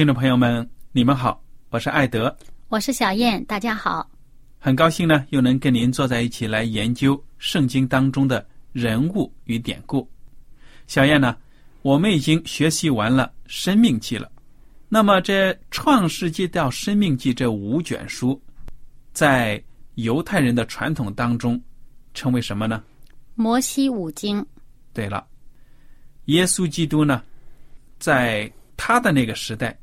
听众朋友们，你们好，我是艾德，我是小燕，大家好。很高兴呢，又能跟您坐在一起来研究圣经当中的人物与典故。小燕呢，我们已经学习完了《生命记》了。那么，这《创世纪》到《生命记》这五卷书，在犹太人的传统当中，称为什么呢？摩西五经。对了，耶稣基督呢，在他的那个时代，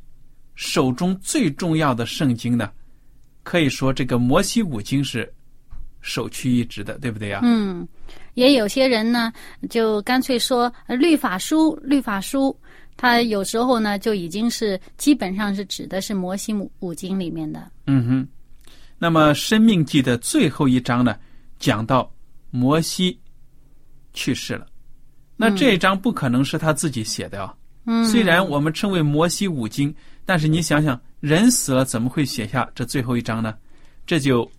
手中最重要的圣经呢，可以说这个摩西五经是首屈一指的，对不对呀？嗯，也有些人呢，就干脆说律法书，律法书，它有时候呢就已经是基本上是指的是摩西五五经里面的。嗯哼，那么《生命记》的最后一章呢，讲到摩西去世了，那这一章不可能是他自己写的啊。虽然我们称为摩西五经，但是你想想，人死了怎么会写下这最后一章呢？这就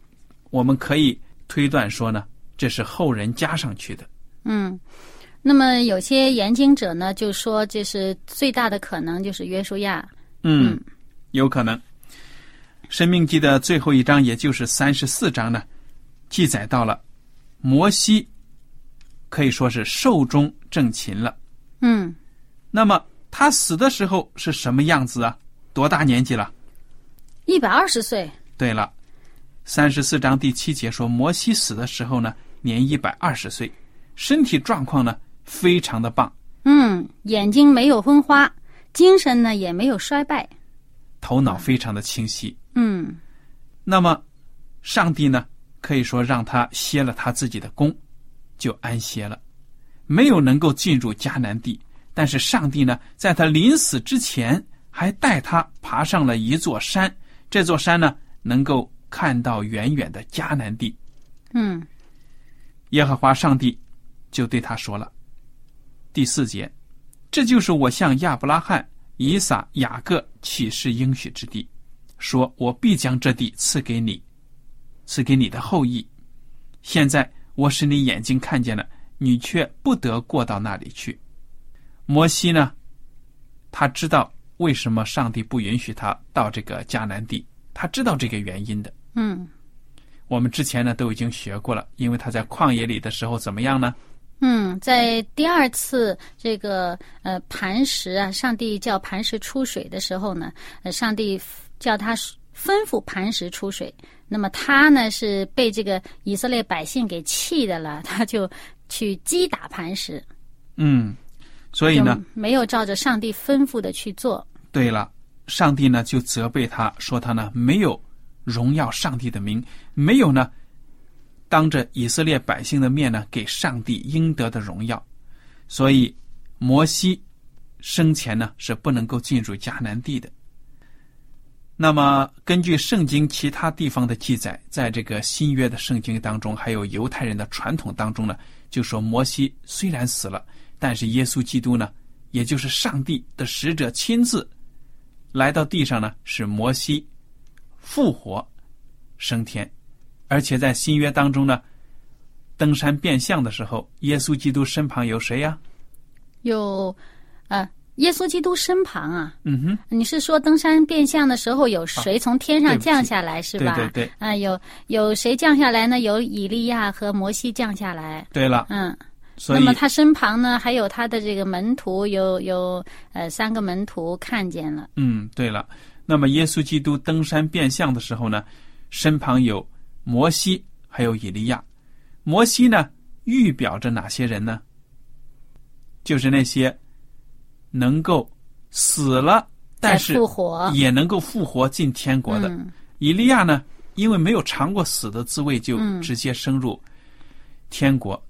我们可以推断说呢，这是后人加上去的。嗯，那么有些研经者呢，就说这是最大的可能就是约书亚。嗯，有可能。生命记的最后一章，也就是三十四章呢，记载到了摩西可以说是寿终正寝了。嗯，那么。他死的时候是什么样子啊？多大年纪了？一百二十岁。对了，三十四章第七节说，摩西死的时候呢，年一百二十岁，身体状况呢非常的棒。嗯，眼睛没有昏花，精神呢也没有衰败，头脑非常的清晰。嗯，那么上帝呢，可以说让他歇了他自己的功，就安歇了，没有能够进入迦南地。但是上帝呢，在他临死之前，还带他爬上了一座山。这座山呢，能够看到远远的迦南地。嗯，耶和华上帝就对他说了：“第四节，这就是我向亚伯拉罕、以撒、雅各启示应许之地，说我必将这地赐给你，赐给你的后裔。现在我使你眼睛看见了，你却不得过到那里去。”摩西呢，他知道为什么上帝不允许他到这个迦南地，他知道这个原因的。嗯，我们之前呢都已经学过了，因为他在旷野里的时候怎么样呢？嗯，在第二次这个呃磐石啊，上帝叫磐石出水的时候呢，呃，上帝叫他吩咐磐石出水。那么他呢是被这个以色列百姓给气的了，他就去击打磐石。嗯。所以呢，没有照着上帝吩咐的去做。对了，上帝呢就责备他说他呢没有荣耀上帝的名，没有呢当着以色列百姓的面呢给上帝应得的荣耀，所以摩西生前呢是不能够进入迦南地的。那么，根据圣经其他地方的记载，在这个新约的圣经当中，还有犹太人的传统当中呢，就说摩西虽然死了，但是耶稣基督呢，也就是上帝的使者亲自来到地上呢，使摩西复活升天，而且在新约当中呢，登山变相的时候，耶稣基督身旁有谁呀？有，呃，耶稣基督身旁啊，嗯哼，你是说登山变相的时候有谁从天上降下来是吧？对对对啊、有有谁降下来呢？有以利亚和摩西降下来。对了，嗯，那么他身旁呢，还有他的这个门徒，有有呃三个门徒看见了。嗯，对了，那么耶稣基督登山变相的时候呢，身旁有摩西，还有以利亚。摩西呢，预表着哪些人呢？就是那些能够死了，但是复活也能够复活进天国的。嗯以利亚呢，因为没有尝过死的滋味，就嗯直接升入天国。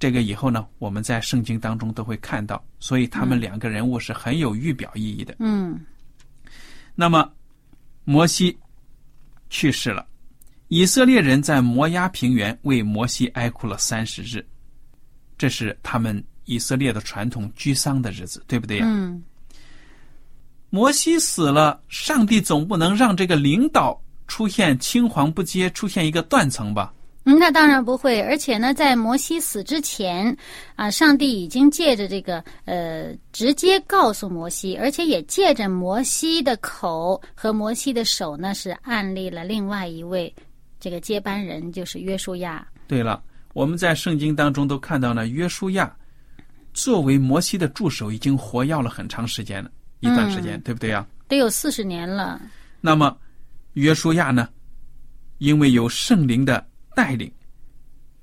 这个以后呢，我们在圣经当中都会看到，所以他们两个人物是很有预表意义的。嗯那么，摩西去世了，以色列人在摩押平原为摩西哀哭了三十日，这是他们以色列的传统居丧的日子，对不对呀？嗯摩西死了，上帝总不能让这个领导出现青黄不接，出现一个断层吧？嗯，那当然不会。而且呢，在摩西死之前，啊，上帝已经借着这个呃，直接告诉摩西，而且也借着摩西的口和摩西的手呢，是案例了另外一位这个接班人，就是约书亚。对了，我们在圣经当中都看到呢，约书亚作为摩西的助手，已经活跃了很长时间了，一段时间，对不对呀？得有四十年了。那么，约书亚呢，因为有圣灵的带领，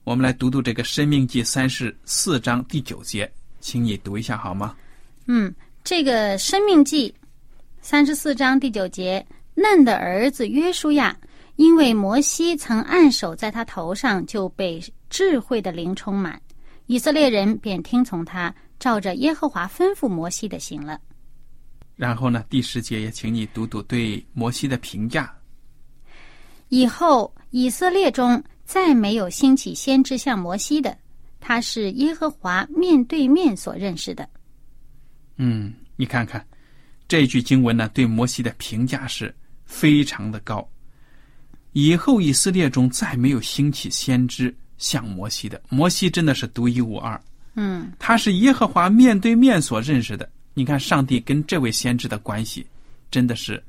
我们来读读这个《生命记》三十四章第九节，请你读一下好吗？嗯，这个《生命记》三十四章第九节，嫩的儿子约书亚，因为摩西曾按手在他头上，就被智慧的灵充满，以色列人便听从他，照着耶和华吩咐摩西的行了。然后呢，第十节也请你读读对摩西的评价。以后以色列中再没有兴起先知像摩西的，他是耶和华面对面所认识的。嗯，你看看这句经文呢，对摩西的评价是非常的高。以后以色列中再没有兴起先知像摩西的，摩西真的是独一无二。嗯他是耶和华面对面所认识的。你看，上帝跟这位先知的关系真的是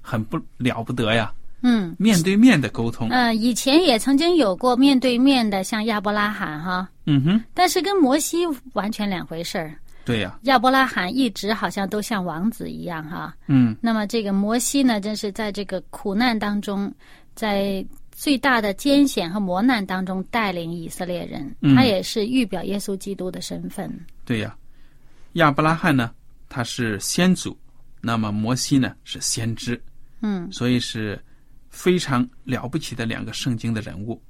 很不了不得呀，嗯。面对面的沟通。呃，以前也曾经有过面对面的，像亚伯拉罕哈，嗯哼，但是跟摩西完全两回事儿。对呀，亚伯拉罕一直好像都像王子一样哈，嗯那么这个摩西呢，真是在这个苦难当中，在最大的艰险和磨难当中带领以色列人，嗯他也是预表耶稣基督的身份。对呀。亚伯拉罕呢，他是先祖，那么摩西呢是先知，嗯所以是非常了不起的两个圣经的人物。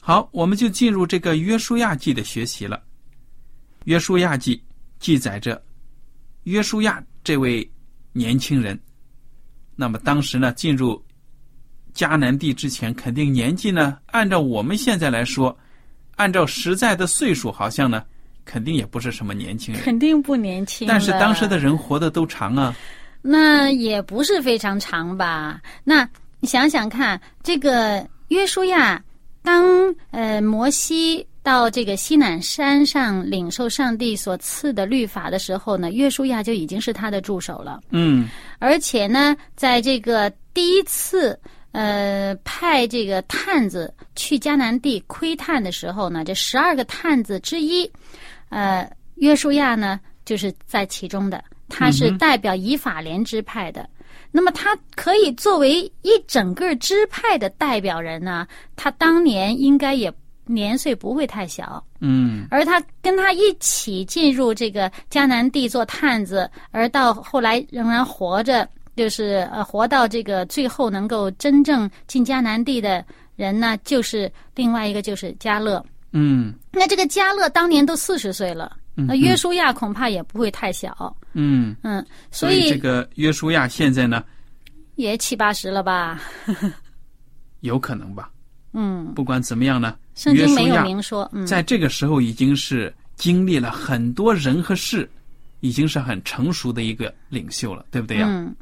好，我们就进入这个约书亚记的学习了。约书亚记记载着约书亚这位年轻人，那么当时呢进入迦南地之前，肯定年纪呢，按照我们现在来说，按照实在的岁数，好像呢，肯定也不是什么年轻人。肯定不年轻。但是当时的人活得都长啊，那也不是非常长吧？那你想想看，这个约书亚当呃摩西到这个西南山上领受上帝所赐的律法的时候呢，约书亚就已经是他的助手了。嗯而且呢，在这个第一次呃派这个探子去迦南地窥探的时候呢，这十二个探子之一，呃，约书亚呢就是在其中的，他是代表以法莲支派的。那么他可以作为一整个支派的代表人呢，他当年应该也年岁不会太小。嗯而他跟他一起进入这个迦南地做探子，而到后来仍然活着，就是呃活到这个最后能够真正进迦南地的人呢，就是另外一个就是加勒。嗯那这个加勒当年都四十岁了，嗯那约书亚恐怕也不会太小，嗯。嗯，嗯所以这个约书亚现在呢，也七八十了吧？有可能吧。嗯，不管怎么样呢，圣经没有约书亚明说。嗯，在这个时候已经是经历了很多人和事，已经是很成熟的一个领袖了，对不对呀？嗯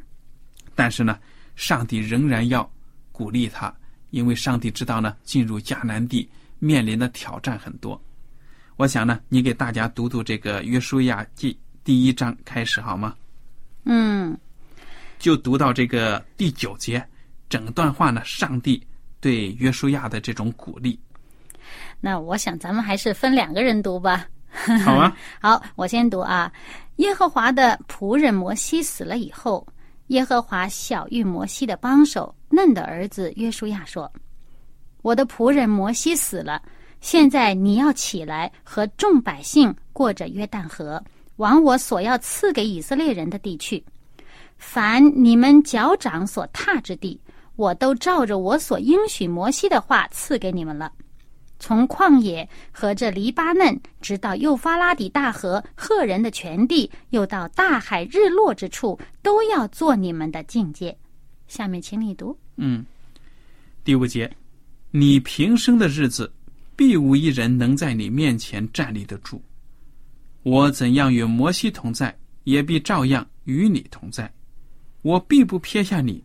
但是呢，上帝仍然要鼓励他，因为上帝知道呢，进入迦南地面临的挑战很多。我想呢，你给大家读读这个《约书亚记》第一章开始好吗？嗯就读到这个第九节，整段话呢，上帝对约书亚的这种鼓励。那我想咱们还是分两个人读吧。好啊，好，我先读啊。耶和华的仆人摩西死了以后，耶和华小玉摩西的帮手嫩的儿子约书亚说：“我的仆人摩西死了，现在你要起来，和众百姓过着约旦河，往我所要赐给以色列人的地去。凡你们脚掌所踏之地，我都照着我所应许摩西的话赐给你们了。”从旷野和这黎巴嫩，直到幼发拉底大河、赫人的全地，又到大海日落之处，都要做你们的境界。下面请你读。嗯，第五节，你平生的日子，必无一人能在你面前站立得住。我怎样与摩西同在，也必照样与你同在。我必不撇下你，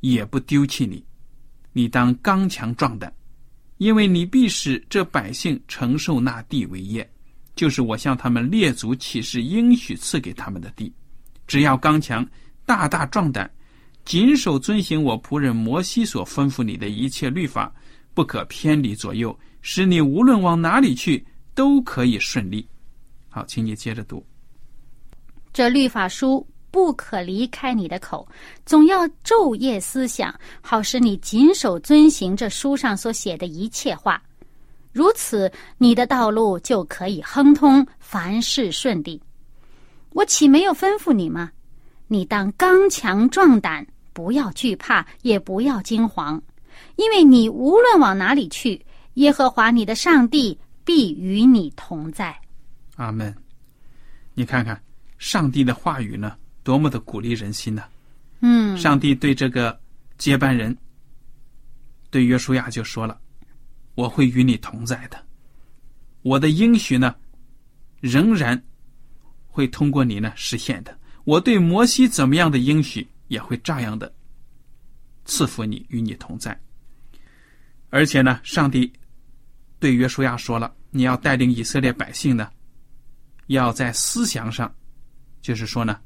也不丢弃你。你当刚强壮胆，因为你必使这百姓承受那地为业，就是我向他们列祖起誓应许赐给他们的地。只要刚强，大大壮胆，谨守遵行我仆人摩西所吩咐你的一切律法，不可偏离左右，使你无论往哪里去都可以顺利。好，请你接着读。这律法书不可离开你的口，总要昼夜思想，好使你谨守遵行这书上所写的一切话。如此，你的道路就可以亨通，凡事顺利。我岂没有吩咐你吗？你当刚强壮胆，不要惧怕，也不要惊惶，因为你无论往哪里去，耶和华你的上帝必与你同在。阿门。你看看上帝的话语呢，多么的鼓励人心呢、嗯上帝对这个接班人，对约书亚就说了：“我会与你同在的，我的应许呢，仍然会通过你呢实现的。我对摩西怎么样的应许，也会照样的赐福你，与你同在。而且呢，上帝对约书亚说了：你要带领以色列百姓呢，要在思想上，就是说呢，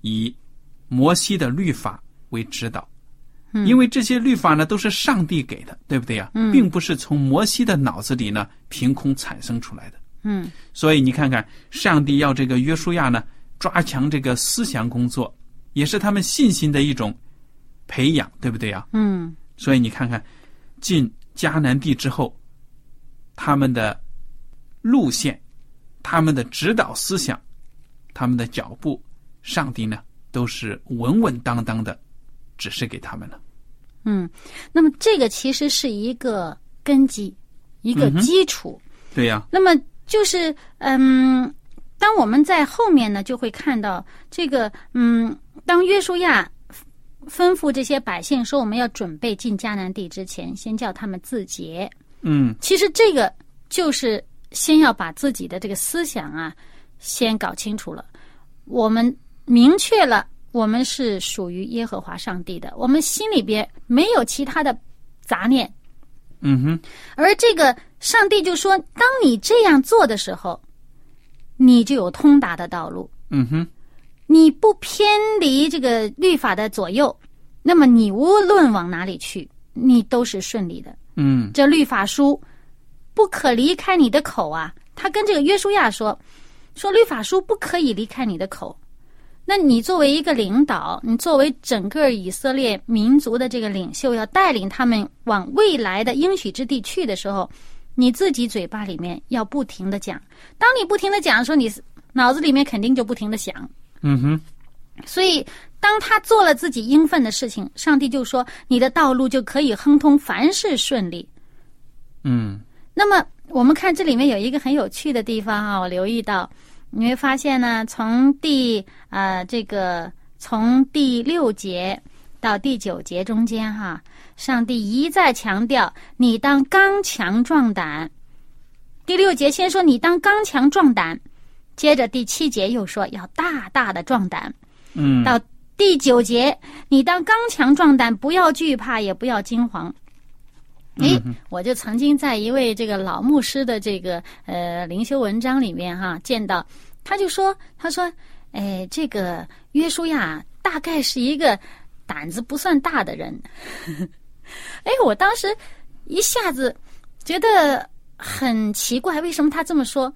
以摩西的律法为指导，因为这些律法呢都是上帝给的，对不对呀、嗯。并不是从摩西的脑子里呢凭空产生出来的。嗯。所以你看看，上帝要这个约书亚呢抓强这个思想工作，也是他们信心的一种培养，对不对呀、嗯。所以你看看，进迦南地之后，他们的路线、他们的指导思想、他们的脚步，上帝呢都是稳稳当当的指示给他们了。嗯。那么这个其实是一个根基，一个基础。对呀、那么就是嗯，当我们在后面呢，就会看到这个嗯，当约书亚吩咐这些百姓说，我们要准备进迦南地之前，先叫他们自洁。嗯，其实这个就是先要把自己的这个思想啊，先搞清楚了。我们明确了，我们是属于耶和华上帝的，我们心里边没有其他的杂念。嗯哼，而这个上帝就说：“当你这样做的时候，你就有通达的道路，嗯哼，你不偏离这个律法的左右，那么你无论往哪里去，你都是顺利的。嗯这律法书不可离开你的口啊！”他跟这个约书亚说：“说律法书不可以离开你的口。”那你作为一个领导，你作为整个以色列民族的这个领袖，要带领他们往未来的应许之地去的时候，你自己嘴巴里面要不停的讲。当你不停的讲的时候，你脑子里面肯定就不停的想。嗯哼，所以，当他做了自己应分的事情，上帝就说：“你的道路就可以亨通，凡事顺利。”嗯那么我们看这里面有一个很有趣的地方啊，我留意到，你会发现呢，从第呃这个从第六节到第九节中间哈，上帝一再强调你当刚强壮胆。第六节先说你当刚强壮胆，接着第七节又说要大大的壮胆。嗯，到第九节，你当刚强壮胆，不要惧怕，也不要惊慌。诶，我就曾经在一位这个老牧师的这个呃灵修文章里面哈见到，他就说，他说，哎，这个约书亚大概是一个胆子不算大的人。哎，我当时一下子觉得很奇怪，为什么他这么说？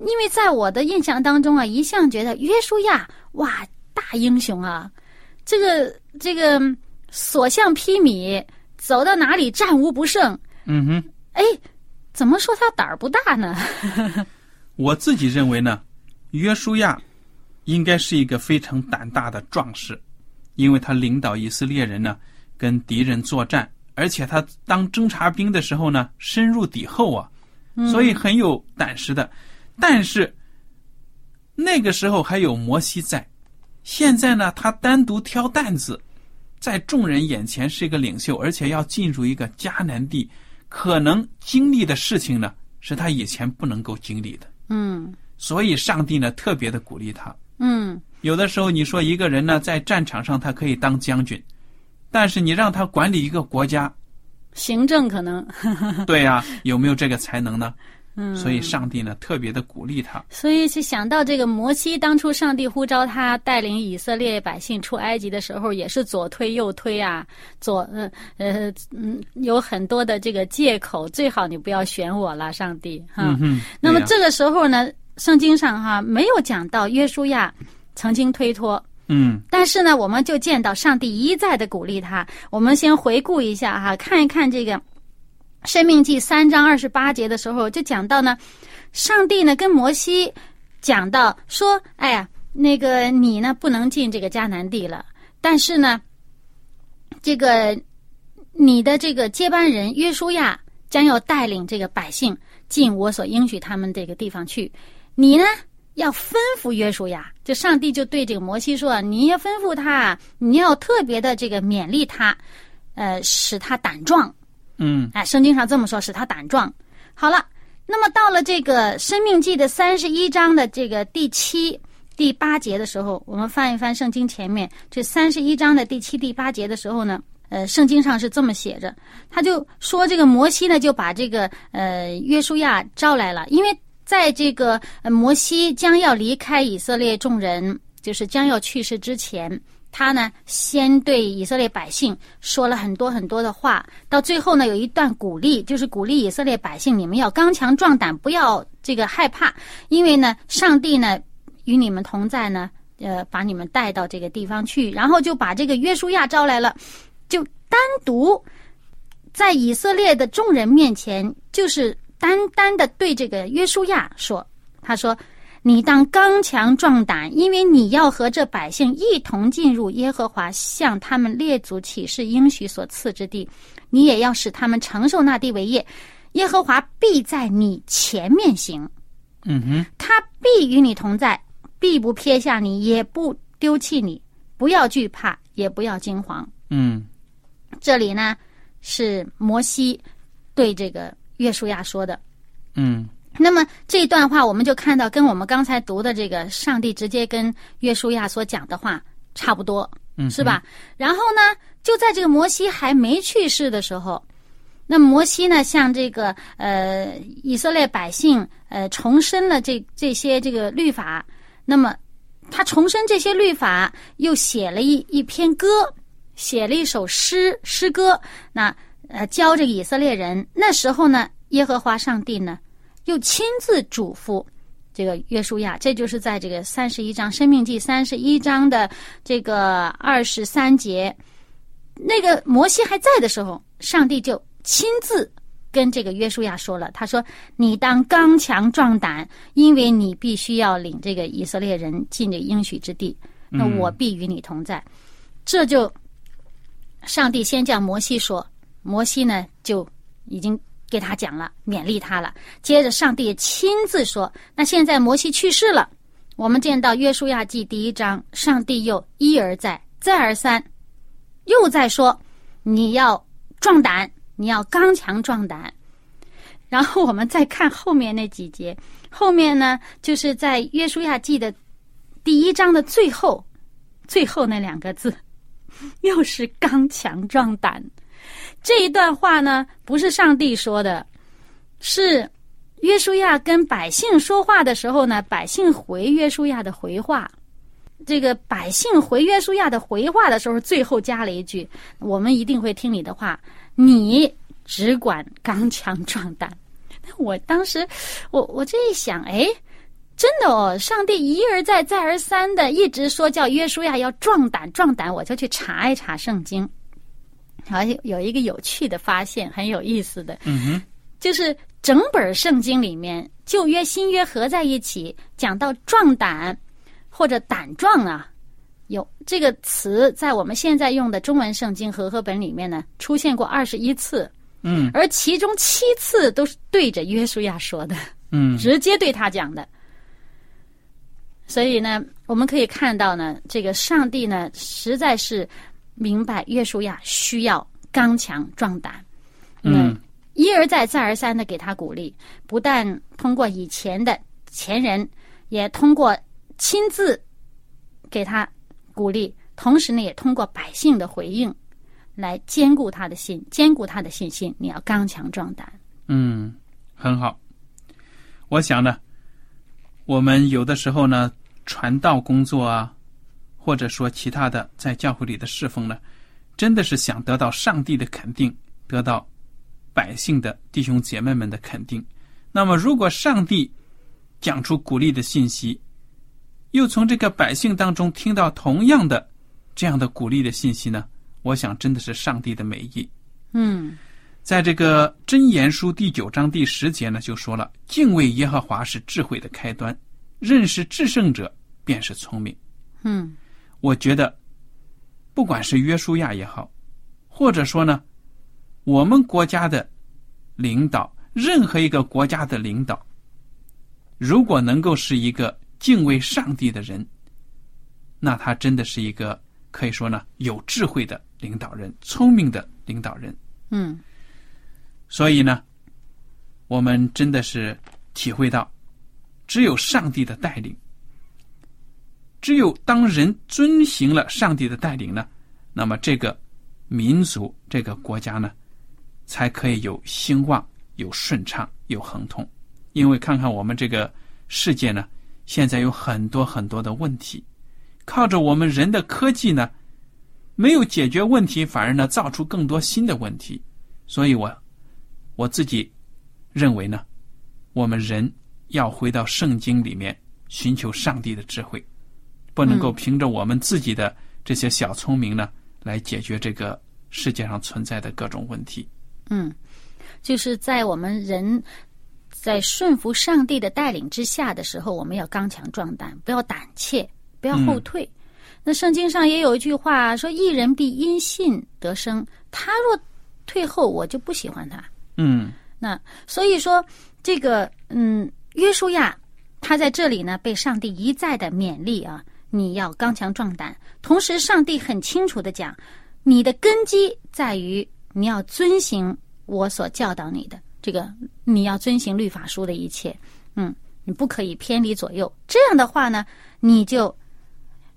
因为在我的印象当中啊，一向觉得约书亚哇大英雄啊，这个这个所向披靡。走到哪里战无不胜。嗯哼，哎，怎么说他胆儿不大呢？我自己认为呢，约书亚应该是一个非常胆大的壮士，因为他领导以色列人呢跟敌人作战，而且他当侦察兵的时候呢深入敌后啊，所以很有胆识的。但是那个时候还有摩西在，现在呢他单独挑担子。在众人眼前是一个领袖，而且要进入一个迦南地，可能经历的事情呢，是他以前不能够经历的。嗯，所以上帝呢特别的鼓励他。嗯，有的时候你说一个人呢在战场上他可以当将军，但是你让他管理一个国家，行政可能 对呀，有没有这个才能呢？嗯，所以上帝呢特别的鼓励他。所以就想到这个摩西，当初上帝呼召他带领以色列百姓出埃及的时候，也是左推右推啊，左呃呃嗯，有很多的这个借口，最好你不要选我了，上帝哈。嗯那么这个时候呢，圣经上哈没有讲到约书亚曾经推脱，嗯，但是呢，我们就见到上帝一再的鼓励他。我们先回顾一下哈，看一看这个。生命记三章二十八节的时候，就讲到呢，上帝呢跟摩西讲到说：“哎呀，那个你呢不能进这个迦南地了，但是呢，这个你的这个接班人约书亚将要带领这个百姓进我所应许他们这个地方去。你呢要吩咐约书亚，就上帝就对这个摩西说：你要吩咐他，你要特别的这个勉励他，呃，使他胆壮。”嗯，哎，圣经上这么说，使他胆壮。好了，那么到了这个《生命记》的三十一章的这个第七、第八节的时候，我们翻一翻圣经前面这三十一章的第七、第八节的时候呢，呃，圣经上是这么写着，他就说这个摩西呢就把这个呃约书亚招来了，因为在这个摩西将要离开以色列众人，就是将要去世之前。他呢，先对以色列百姓说了很多很多的话，到最后呢，有一段鼓励，就是鼓励以色列百姓，你们要刚强壮胆，不要这个害怕，因为呢，上帝呢与你们同在呢，呃，把你们带到这个地方去，然后就把这个约书亚招来了，就单独在以色列的众人面前，就是单单的对这个约书亚说，他说。你当刚强壮胆，因为你要和这百姓一同进入耶和华向他们列祖启示应许所赐之地，你也要使他们承受那地为业。耶和华必在你前面行，嗯哼，他必与你同在，必不撇下你，也不丢弃你。不要惧怕，也不要惊慌。嗯，这里呢是摩西对这个约书亚说的。嗯。那么这一段话，我们就看到跟我们刚才读的这个上帝直接跟约书亚所讲的话差不多，嗯，是吧？然后呢，就在这个摩西还没去世的时候，那摩西呢，向这个呃以色列百姓呃重申了这这些这个律法。那么他重申这些律法，又写了一一篇歌，写了一首诗诗歌，那呃教这个以色列人。那时候呢，耶和华上帝呢。又亲自嘱咐这个约书亚，这就是在这个三十一章《生命记》三十一章的这个二十三节，那个摩西还在的时候，上帝就亲自跟这个约书亚说了：“他说，你当刚强壮胆，因为你必须要领这个以色列人进这应许之地，那我必与你同在。”这就上帝先叫摩西说，摩西呢就已经。给他讲了，勉励他了。接着，上帝亲自说：“那现在摩西去世了，我们见到约书亚记第一章，上帝又一而再、再而三又在说你要壮胆，你要刚强壮胆。然后我们再看后面那几节，后面呢就是在约书亚记的第一章的最后，最后那两个字，又是刚强壮胆。这一段话呢，不是上帝说的，是约书亚跟百姓说话的时候呢，百姓回约书亚的回话。这个百姓回约书亚的回话的时候，最后加了一句：“我们一定会听你的话，你只管刚强壮胆。”我当时，我我这一想，哎，真的哦，上帝一而再、再而三的一直说叫约书亚要壮胆、壮胆，我就去查一查圣经，然后有一个有趣的发现，很有意思的，嗯哼，就是整本圣经里面旧约、新约合在一起讲到壮胆或者胆壮啊，有这个词在我们现在用的中文圣经和合本里面呢出现过二十一次。嗯而其中七次都是对着约书亚说的，嗯直接对他讲的。所以呢，我们可以看到呢，这个上帝呢，实在是明白约书亚需要刚强壮胆，嗯，一而再、再而三的给他鼓励，不但通过以前的前人，也通过亲自给他鼓励，同时呢，也通过百姓的回应，来兼顾他的心，兼顾他的信心。你要刚强壮胆。嗯，很好。我想呢，我们有的时候呢，传道工作啊，或者说其他的在教会里的侍奉呢，真的是想得到上帝的肯定，得到百姓的弟兄姐妹们的肯定。那么，如果上帝讲出鼓励的信息，又从这个百姓当中听到同样的这样的鼓励的信息呢，我想真的是上帝的美意。嗯在这个《真言书》第九章第十节呢，就说了：“敬畏耶和华是智慧的开端，认识至圣者便是聪明。嗯”我觉得，不管是约书亚也好，或者说呢，我们国家的领导，任何一个国家的领导，如果能够是一个敬畏上帝的人，那他真的是一个可以说呢有智慧的领导人，聪明的领导人。嗯所以呢，我们真的是体会到，只有上帝的带领，只有当人遵行了上帝的带领呢，那么这个民族、这个国家呢，才可以有兴旺、有顺畅、有亨通。因为看看我们这个世界呢，现在有很多很多的问题，靠着我们人的科技呢，没有解决问题，反而呢造出更多新的问题。所以我我自己认为呢，我们人要回到圣经里面寻求上帝的智慧，不能够凭着我们自己的这些小聪明呢来解决这个世界上存在的各种问题。嗯，就是在我们人在顺服上帝的带领之下的时候，我们要刚强壮胆，不要胆怯，不要后退。那圣经上也有一句话说：“一人必因信得生。”他若退后，我就不喜欢他。嗯那所以说，这个嗯，约书亚他在这里呢，被上帝一再的勉励啊，你要刚强壮胆。同时，上帝很清楚的讲，你的根基在于你要遵行我所教导你的这个，你要遵行律法书的一切，嗯，你不可以偏离左右。这样的话呢，你就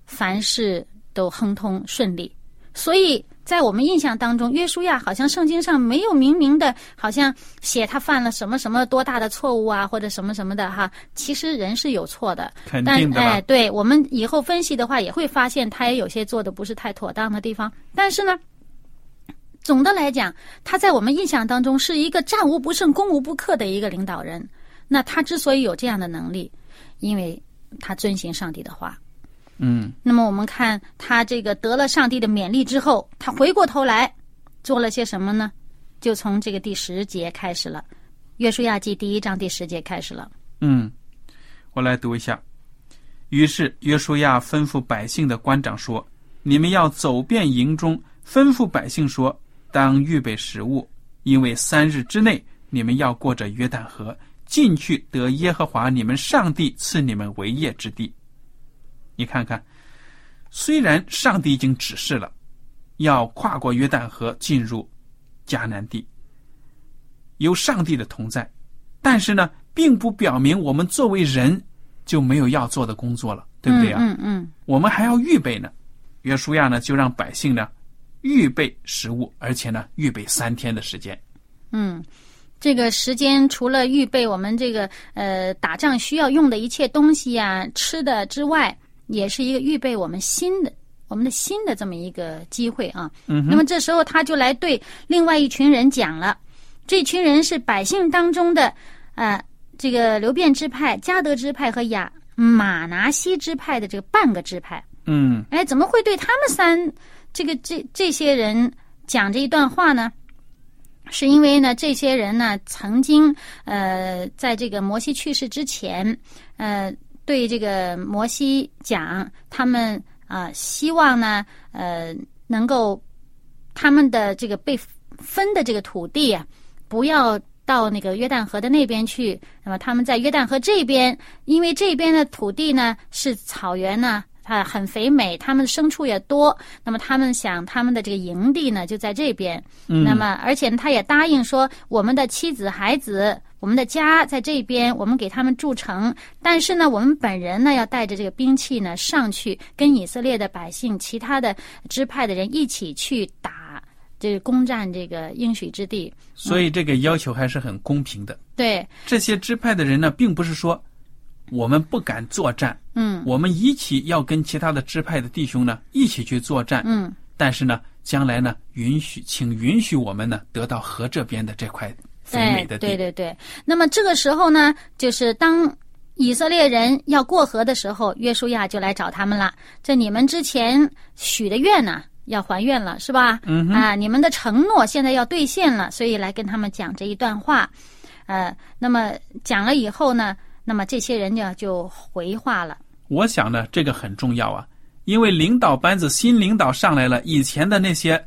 凡事都亨通顺利。所以在我们印象当中，约书亚好像圣经上没有明明的，好像写他犯了什么什么多大的错误啊，或者什么什么的哈。其实人是有错的，但肯定的啦哎，对我们以后分析的话，也会发现他也有些做的不是太妥当的地方。但是呢，总的来讲，他在我们印象当中是一个战无不胜、攻无不克的一个领导人。那他之所以有这样的能力，因为他遵循上帝的话。嗯那么我们看他这个得了上帝的勉励之后，他回过头来做了些什么呢？就从这个第十节开始了，《约书亚记》第一章第十节开始了。嗯，我来读一下。于是约书亚吩咐百姓的官长说：“你们要走遍营中，吩咐百姓说，当预备食物，因为三日之内你们要过着约旦河，进去得耶和华你们上帝赐你们为业之地。”你看看，虽然上帝已经指示了，要跨过约旦河进入迦南地，有上帝的同在，但是呢，并不表明我们作为人就没有要做的工作了，对不对啊？嗯嗯我们还要预备呢。约书亚呢，就让百姓呢预备食物，而且呢，预备三天的时间。嗯，这个时间除了预备我们这个呃打仗需要用的一切东西呀、吃的之外，也是一个预备我们新的我们的新的这么一个机会啊。嗯那么这时候他就来对另外一群人讲了，这群人是百姓当中的呃这个流变支派、加德支派和亚马拿西支派的这个半个支派。嗯哎，怎么会对他们三这个这这些人讲这一段话呢？是因为呢，这些人呢曾经呃，在这个摩西去世之前，呃，对这个摩西讲，他们啊、希望呢，呃，能够他们的这个被分的这个土地啊，不要到那个约旦河的那边去。那么他们在约旦河这边，因为这边的土地呢是草原呢。啊，很肥美，他们的牲畜也多。那么他们想，他们的这个营地呢就在这边。嗯，那么，而且呢，他也答应说，我们的妻子、孩子，我们的家在这边，我们给他们筑城。但是呢，我们本人呢，要带着这个兵器呢上去，跟以色列的百姓、其他的支派的人一起去打，就是攻占这个应许之地。所以这个要求还是很公平的。对，这些支派的人呢，并不是说我们不敢作战，嗯我们一起要跟其他的支派的弟兄呢一起去作战。嗯，但是呢，将来呢，允许，请允许我们呢得到河这边的这块肥美的地。对对对。那么这个时候呢，就是当以色列人要过河的时候，约书亚就来找他们了。这你们之前许的愿呢，要还愿了，是吧？嗯啊，你们的承诺现在要兑现了，所以来跟他们讲这一段话。呃，那么讲了以后呢，那么这些人呢就回话了。我想呢，这个很重要啊，因为领导班子新领导上来了，以前的那些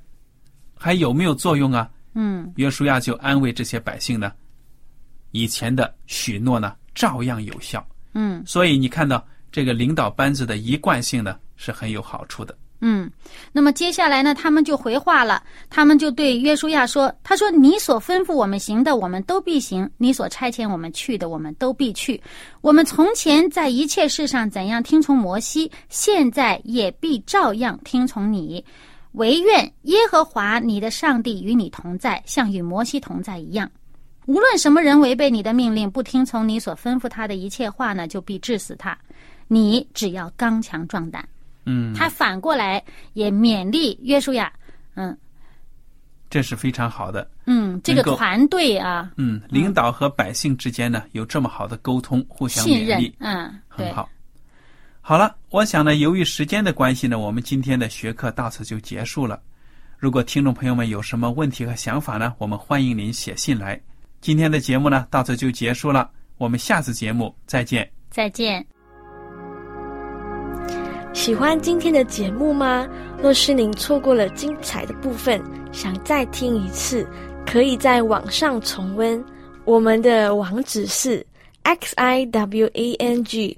还有没有作用啊？嗯约书亚就安慰这些百姓呢，以前的许诺呢照样有效。嗯所以你看到这个领导班子的一贯性呢是很有好处的。嗯，那么接下来呢，他们就回话了。他们就对约书亚说：“他说，你所吩咐我们行的，我们都必行；你所差遣我们去的，我们都必去。我们从前在一切事上怎样听从摩西，现在也必照样听从你。唯愿耶和华你的上帝与你同在，像与摩西同在一样。无论什么人违背你的命令，不听从你所吩咐他的一切话呢，就必治死他。你只要刚强壮胆。”嗯，他反过来也勉励约书亚，嗯这是非常好的。嗯，这个团队啊，嗯，领导和百姓之间呢有这么好的沟通，互相信任勉励，，嗯，很，好。好了，我想呢，由于时间的关系呢，我们今天的学课到此就结束了。如果听众朋友们有什么问题和想法呢，我们欢迎您写信来。今天的节目呢，到此就结束了，我们下次节目再见。再见。喜欢今天的节目吗？若是您错过了精彩的部分，想再听一次，可以在网上重温。我们的网址是 x i w a n g